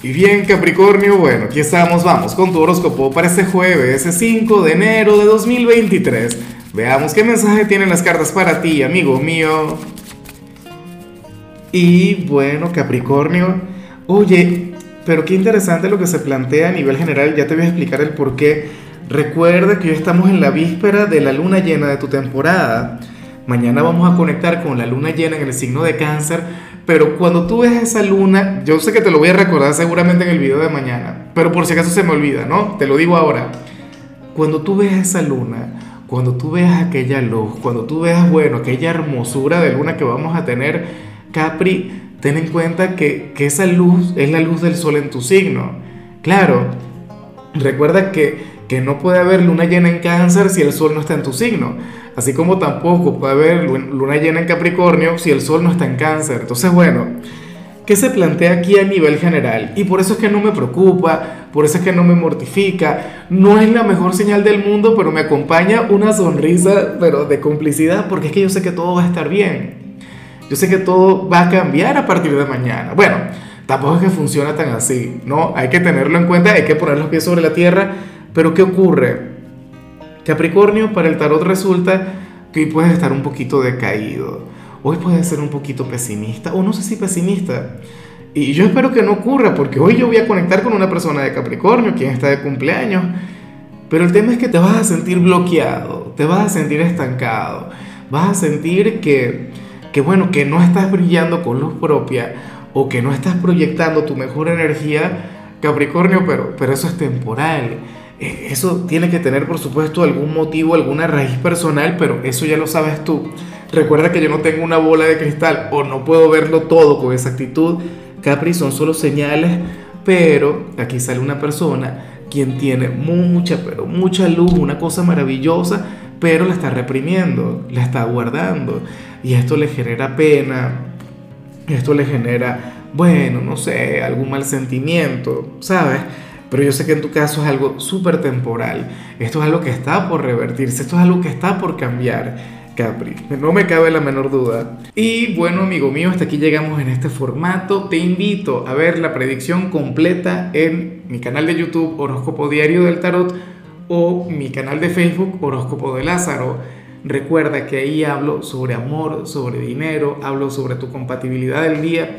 Y bien, Capricornio, bueno, aquí estamos, vamos con tu horóscopo para este jueves, 5 de enero de 2023. Veamos qué mensaje tienen las cartas para ti, amigo mío. Y bueno, Capricornio, oye, pero qué interesante lo que se plantea a nivel general, ya te voy a explicar el por qué. Recuerda que hoy estamos en la víspera de la luna llena de tu temporada. Mañana vamos a conectar con la luna llena en el signo de cáncer pero cuando tú ves esa luna, yo sé que te lo voy a recordar seguramente en el video de mañana, pero por si acaso se me olvida, ¿no? Te lo digo ahora. Cuando tú ves esa luna, cuando tú veas aquella luz, cuando tú veas, bueno, aquella hermosura de luna que vamos a tener, Capri, ten en cuenta que, que esa luz es la luz del sol en tu signo. Claro, recuerda que, que no puede haber luna llena en cáncer si el sol no está en tu signo. Así como tampoco puede haber luna llena en Capricornio si el Sol no está en cáncer. Entonces, bueno, ¿qué se plantea aquí a nivel general? Y por eso es que no me preocupa, por eso es que no me mortifica. No es la mejor señal del mundo, pero me acompaña una sonrisa, pero de complicidad, porque es que yo sé que todo va a estar bien. Yo sé que todo va a cambiar a partir de mañana. Bueno, tampoco es que funciona tan así, ¿no? Hay que tenerlo en cuenta, hay que poner los pies sobre la tierra. Pero ¿qué ocurre? Capricornio, para el tarot resulta que hoy puedes estar un poquito decaído, hoy puedes ser un poquito pesimista, o no sé si pesimista. Y yo espero que no ocurra, porque hoy yo voy a conectar con una persona de Capricornio, quien está de cumpleaños. Pero el tema es que te vas a sentir bloqueado, te vas a sentir estancado, vas a sentir que, que bueno, que no estás brillando con luz propia o que no estás proyectando tu mejor energía, Capricornio, pero, pero eso es temporal. Eh, eso tiene que tener, por supuesto, algún motivo, alguna raíz personal, pero eso ya lo sabes tú. Recuerda que yo no tengo una bola de cristal o no puedo verlo todo con exactitud. Capri son solo señales, pero aquí sale una persona quien tiene mucha, pero mucha luz, una cosa maravillosa, pero la está reprimiendo, la está guardando. Y esto le genera pena, esto le genera, bueno, no sé, algún mal sentimiento, ¿sabes? Pero yo sé que en tu caso es algo súper temporal. Esto es algo que está por revertirse, esto es algo que está por cambiar. Capri, no me cabe la menor duda. Y bueno, amigo mío, hasta aquí llegamos en este formato. Te invito a ver la predicción completa en mi canal de YouTube Horóscopo Diario del Tarot o mi canal de Facebook Horóscopo de Lázaro. Recuerda que ahí hablo sobre amor, sobre dinero, hablo sobre tu compatibilidad del día